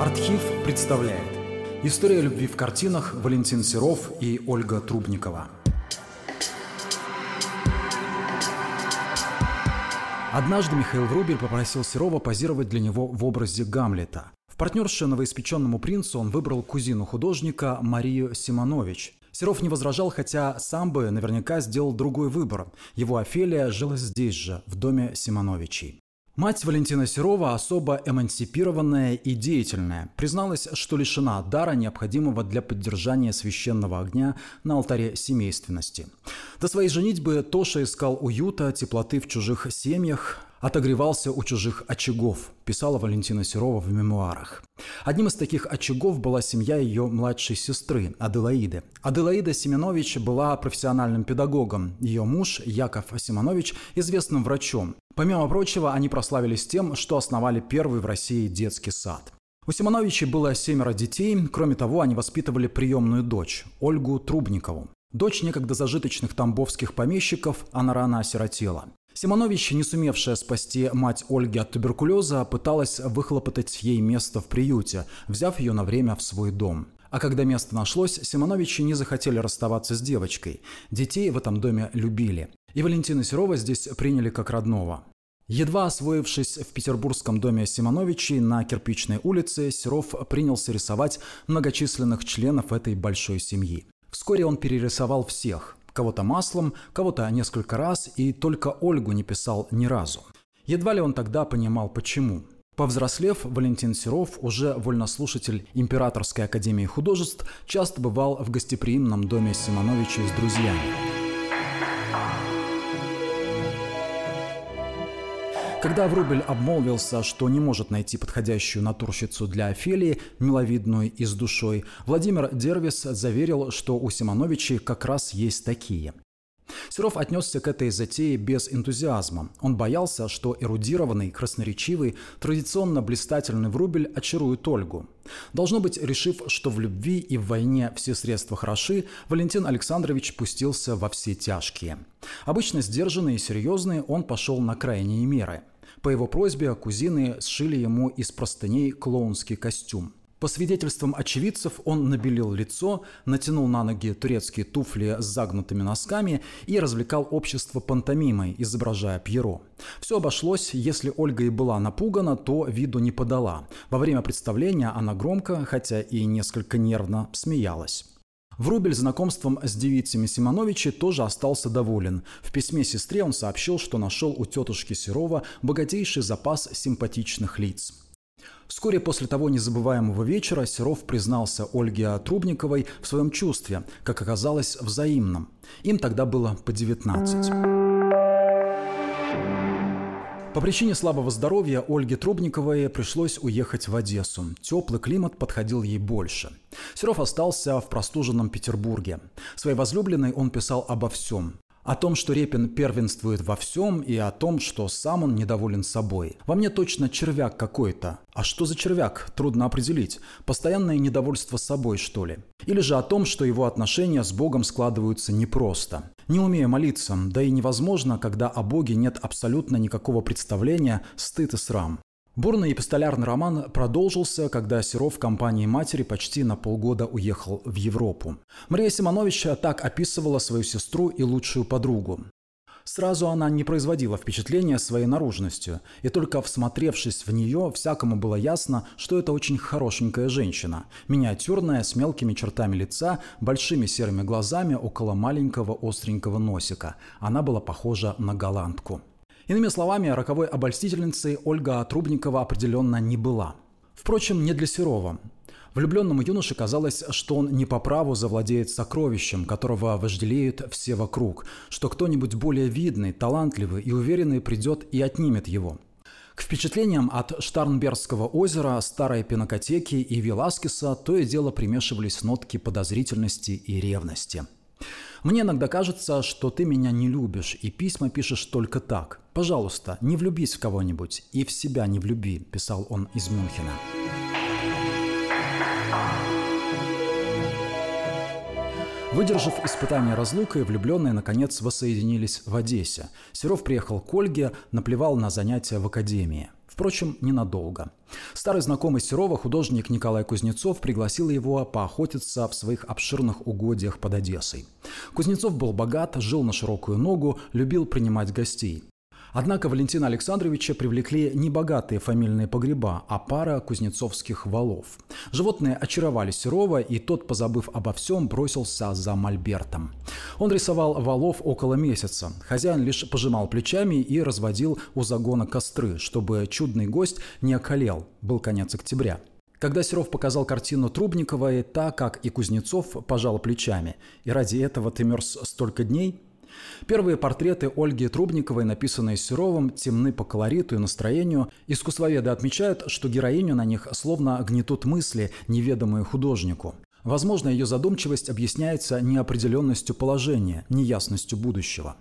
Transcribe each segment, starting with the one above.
Архив представляет История любви в картинах Валентин Серов и Ольга Трубникова Однажды Михаил Врубель попросил Серова позировать для него в образе Гамлета. В партнерше новоиспеченному принцу он выбрал кузину художника Марию Симонович. Серов не возражал, хотя сам бы наверняка сделал другой выбор. Его Офелия жила здесь же, в доме Симоновичей. Мать Валентина Серова особо эмансипированная и деятельная. Призналась, что лишена дара, необходимого для поддержания священного огня на алтаре семейственности. До своей женитьбы Тоша искал уюта, теплоты в чужих семьях, отогревался у чужих очагов, писала Валентина Серова в мемуарах. Одним из таких очагов была семья ее младшей сестры Аделаиды. Аделаида Семенович была профессиональным педагогом. Ее муж Яков Семенович – известным врачом. Помимо прочего, они прославились тем, что основали первый в России детский сад. У Симоновичей было семеро детей, кроме того, они воспитывали приемную дочь, Ольгу Трубникову. Дочь некогда зажиточных тамбовских помещиков, она рано осиротела. Симонович, не сумевшая спасти мать Ольги от туберкулеза, пыталась выхлопотать ей место в приюте, взяв ее на время в свой дом. А когда место нашлось, Симоновичи не захотели расставаться с девочкой. Детей в этом доме любили. И Валентина Серова здесь приняли как родного. Едва освоившись в петербургском доме Симоновичей на кирпичной улице, Серов принялся рисовать многочисленных членов этой большой семьи. Вскоре он перерисовал всех кого-то маслом, кого-то несколько раз, и только Ольгу не писал ни разу. Едва ли он тогда понимал, почему. Повзрослев, Валентин Серов, уже вольнослушатель Императорской академии художеств, часто бывал в гостеприимном доме Симоновича с друзьями. Когда Врубель обмолвился, что не может найти подходящую натурщицу для Офелии, миловидную и с душой, Владимир Дервис заверил, что у Симоновичей как раз есть такие. Серов отнесся к этой затее без энтузиазма. Он боялся, что эрудированный, красноречивый, традиционно блистательный Врубель очарует Ольгу. Должно быть, решив, что в любви и в войне все средства хороши, Валентин Александрович пустился во все тяжкие. Обычно сдержанный и серьезный, он пошел на крайние меры. По его просьбе кузины сшили ему из простыней клоунский костюм. По свидетельствам очевидцев, он набелил лицо, натянул на ноги турецкие туфли с загнутыми носками и развлекал общество пантомимой, изображая Пьеро. Все обошлось, если Ольга и была напугана, то виду не подала. Во время представления она громко, хотя и несколько нервно, смеялась. Врубель знакомством с девицами Симоновичи тоже остался доволен. В письме сестре он сообщил, что нашел у тетушки Серова богатейший запас симпатичных лиц. Вскоре после того незабываемого вечера Серов признался Ольге Трубниковой в своем чувстве, как оказалось, взаимном. Им тогда было по 19. По причине слабого здоровья Ольге Трубниковой пришлось уехать в Одессу. Теплый климат подходил ей больше. Серов остался в простуженном Петербурге. Своей возлюбленной он писал обо всем. О том, что Репин первенствует во всем, и о том, что сам он недоволен собой. Во мне точно червяк какой-то. А что за червяк? Трудно определить. Постоянное недовольство собой, что ли? Или же о том, что его отношения с Богом складываются непросто. Не умея молиться, да и невозможно, когда о Боге нет абсолютно никакого представления, стыд и срам. Бурный эпистолярный роман продолжился, когда Серов в компании матери почти на полгода уехал в Европу. Мария Симонович так описывала свою сестру и лучшую подругу. Сразу она не производила впечатления своей наружностью, и только всмотревшись в нее, всякому было ясно, что это очень хорошенькая женщина, миниатюрная, с мелкими чертами лица, большими серыми глазами около маленького остренького носика. Она была похожа на голландку. Иными словами, роковой обольстительницей Ольга Трубникова определенно не была. Впрочем, не для Серова. Влюбленному юноше казалось, что он не по праву завладеет сокровищем, которого вожделеют все вокруг, что кто-нибудь более видный, талантливый и уверенный придет и отнимет его. К впечатлениям от Штарнбергского озера, старой пинокотеки и Веласкеса то и дело примешивались нотки подозрительности и ревности – мне иногда кажется, что ты меня не любишь, и письма пишешь только так. Пожалуйста, не влюбись в кого-нибудь, и в себя не влюби», – писал он из Мюнхена. Выдержав испытание разлукой, влюбленные наконец воссоединились в Одессе. Серов приехал к Ольге, наплевал на занятия в академии. Впрочем, ненадолго. Старый знакомый Серова, художник Николай Кузнецов, пригласил его поохотиться в своих обширных угодьях под Одессой. Кузнецов был богат, жил на широкую ногу, любил принимать гостей. Однако Валентина Александровича привлекли не богатые фамильные погреба, а пара кузнецовских валов. Животные очаровали Серова, и тот, позабыв обо всем, бросился за мольбертом. Он рисовал валов около месяца. Хозяин лишь пожимал плечами и разводил у загона костры, чтобы чудный гость не околел. Был конец октября. Когда Серов показал картину Трубниковой, та, как и Кузнецов, пожал плечами. «И ради этого ты мерз столько дней?» Первые портреты Ольги Трубниковой, написанные Серовым, темны по колориту и настроению. Искусствоведы отмечают, что героиню на них словно гнетут мысли, неведомые художнику. Возможно, ее задумчивость объясняется неопределенностью положения, неясностью будущего.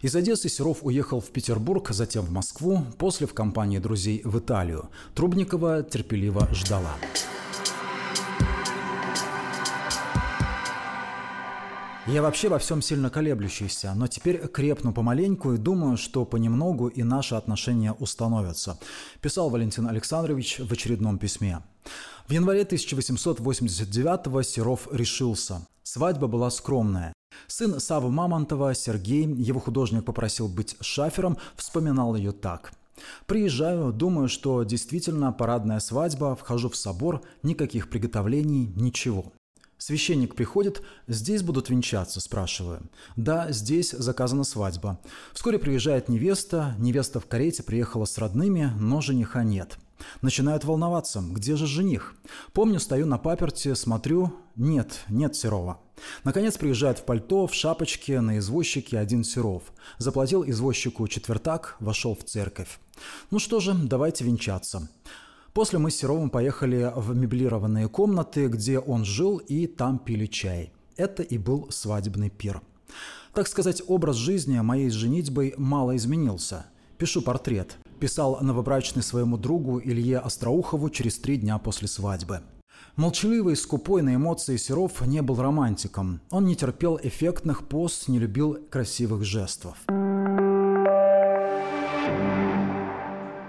Из Одессы Серов уехал в Петербург, затем в Москву, после в компании друзей в Италию. Трубникова терпеливо ждала. Я вообще во всем сильно колеблющийся, но теперь крепну помаленьку и думаю, что понемногу и наши отношения установятся, писал Валентин Александрович в очередном письме. В январе 1889-го Серов решился. Свадьба была скромная. Сын Савы Мамонтова, Сергей, его художник попросил быть шафером, вспоминал ее так – Приезжаю, думаю, что действительно парадная свадьба, вхожу в собор, никаких приготовлений, ничего. Священник приходит, здесь будут венчаться, спрашиваю. Да, здесь заказана свадьба. Вскоре приезжает невеста, невеста в карете приехала с родными, но жениха нет. Начинают волноваться, где же жених? Помню, стою на паперте, смотрю, нет, нет Серова. Наконец приезжает в пальто, в шапочке, на извозчике один Серов. Заплатил извозчику четвертак, вошел в церковь. Ну что же, давайте венчаться. После мы с Серовым поехали в меблированные комнаты, где он жил, и там пили чай. Это и был свадебный пир. Так сказать, образ жизни моей женитьбой мало изменился. Пишу портрет. Писал новобрачный своему другу Илье Остроухову через три дня после свадьбы. Молчаливый, скупой на эмоции Серов не был романтиком. Он не терпел эффектных поз, не любил красивых жестов.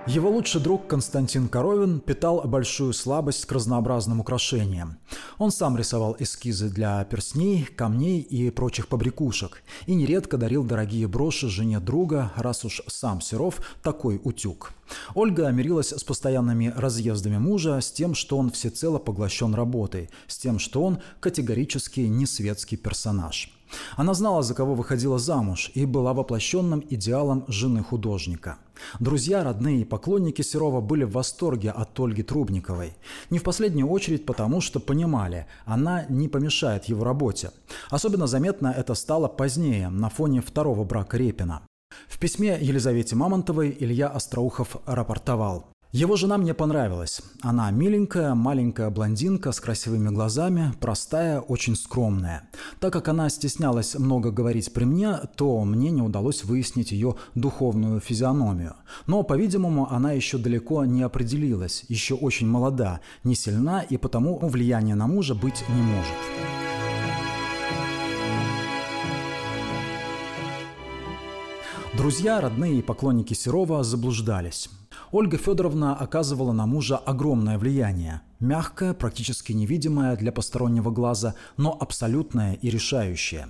Его лучший друг Константин Коровин питал большую слабость к разнообразным украшениям. Он сам рисовал эскизы для перстней, камней и прочих побрякушек, и нередко дарил дорогие броши жене друга, раз уж сам Серов такой утюг. Ольга мирилась с постоянными разъездами мужа, с тем, что он всецело поглощен работой, с тем, что он категорически не светский персонаж. Она знала, за кого выходила замуж, и была воплощенным идеалом жены художника. Друзья, родные и поклонники Серова были в восторге от Ольги Трубниковой. Не в последнюю очередь потому, что понимали, она не помешает его работе. Особенно заметно это стало позднее, на фоне второго брака Репина. В письме Елизавете Мамонтовой Илья Остроухов рапортовал. Его жена мне понравилась. Она миленькая, маленькая блондинка с красивыми глазами, простая, очень скромная. Так как она стеснялась много говорить при мне, то мне не удалось выяснить ее духовную физиономию. Но, по-видимому, она еще далеко не определилась, еще очень молода, не сильна и потому влияния на мужа быть не может. Друзья, родные и поклонники Серова заблуждались. Ольга Федоровна оказывала на мужа огромное влияние. Мягкое, практически невидимое для постороннего глаза, но абсолютное и решающее.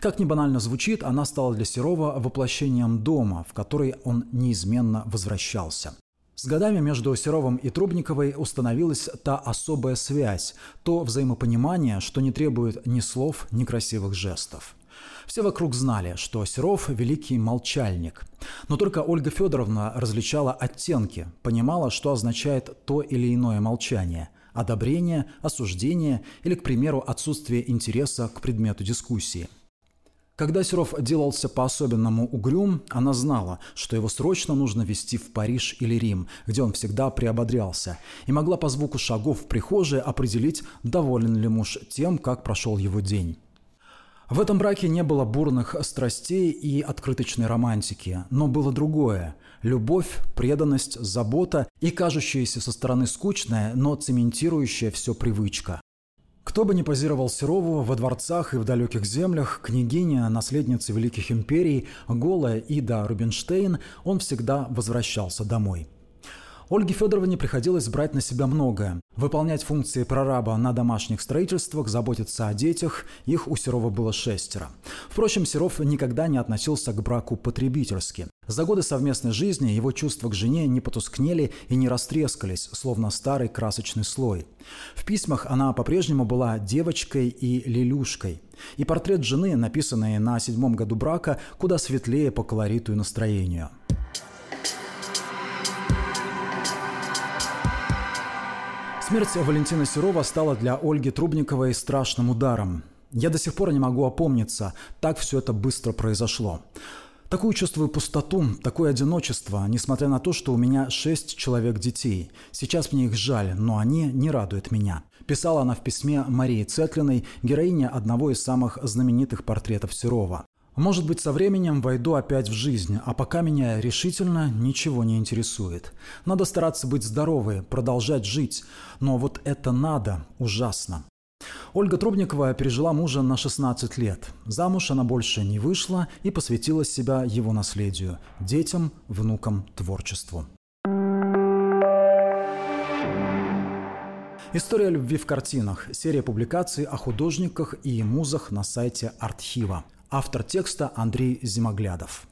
Как ни банально звучит, она стала для Серова воплощением дома, в который он неизменно возвращался. С годами между Серовым и Трубниковой установилась та особая связь, то взаимопонимание, что не требует ни слов, ни красивых жестов. Все вокруг знали, что Серов – великий молчальник. Но только Ольга Федоровна различала оттенки, понимала, что означает то или иное молчание – одобрение, осуждение или, к примеру, отсутствие интереса к предмету дискуссии. Когда Серов делался по-особенному угрюм, она знала, что его срочно нужно везти в Париж или Рим, где он всегда приободрялся, и могла по звуку шагов в прихожей определить, доволен ли муж тем, как прошел его день. В этом браке не было бурных страстей и открыточной романтики, но было другое – любовь, преданность, забота и кажущаяся со стороны скучная, но цементирующая все привычка. Кто бы ни позировал Серову во дворцах и в далеких землях, княгиня, наследница великих империй, голая Ида Рубинштейн, он всегда возвращался домой – Ольге Федоровне приходилось брать на себя многое. Выполнять функции прораба на домашних строительствах, заботиться о детях, их у Серова было шестеро. Впрочем, Серов никогда не относился к браку потребительски. За годы совместной жизни его чувства к жене не потускнели и не растрескались, словно старый красочный слой. В письмах она по-прежнему была девочкой и лилюшкой. И портрет жены, написанный на седьмом году брака, куда светлее по колориту и настроению. Смерть Валентина Серова стала для Ольги Трубниковой страшным ударом. Я до сих пор не могу опомниться, так все это быстро произошло. Такую чувствую пустоту, такое одиночество, несмотря на то, что у меня шесть человек детей. Сейчас мне их жаль, но они не радуют меня. Писала она в письме Марии Цетлиной, героине одного из самых знаменитых портретов Серова. Может быть, со временем войду опять в жизнь, а пока меня решительно ничего не интересует. Надо стараться быть здоровой, продолжать жить. Но вот это надо ужасно. Ольга Трубникова пережила мужа на 16 лет. Замуж она больше не вышла и посвятила себя его наследию – детям, внукам, творчеству. История любви в картинах. Серия публикаций о художниках и музах на сайте Артхива. Автор текста Андрей Зимоглядов.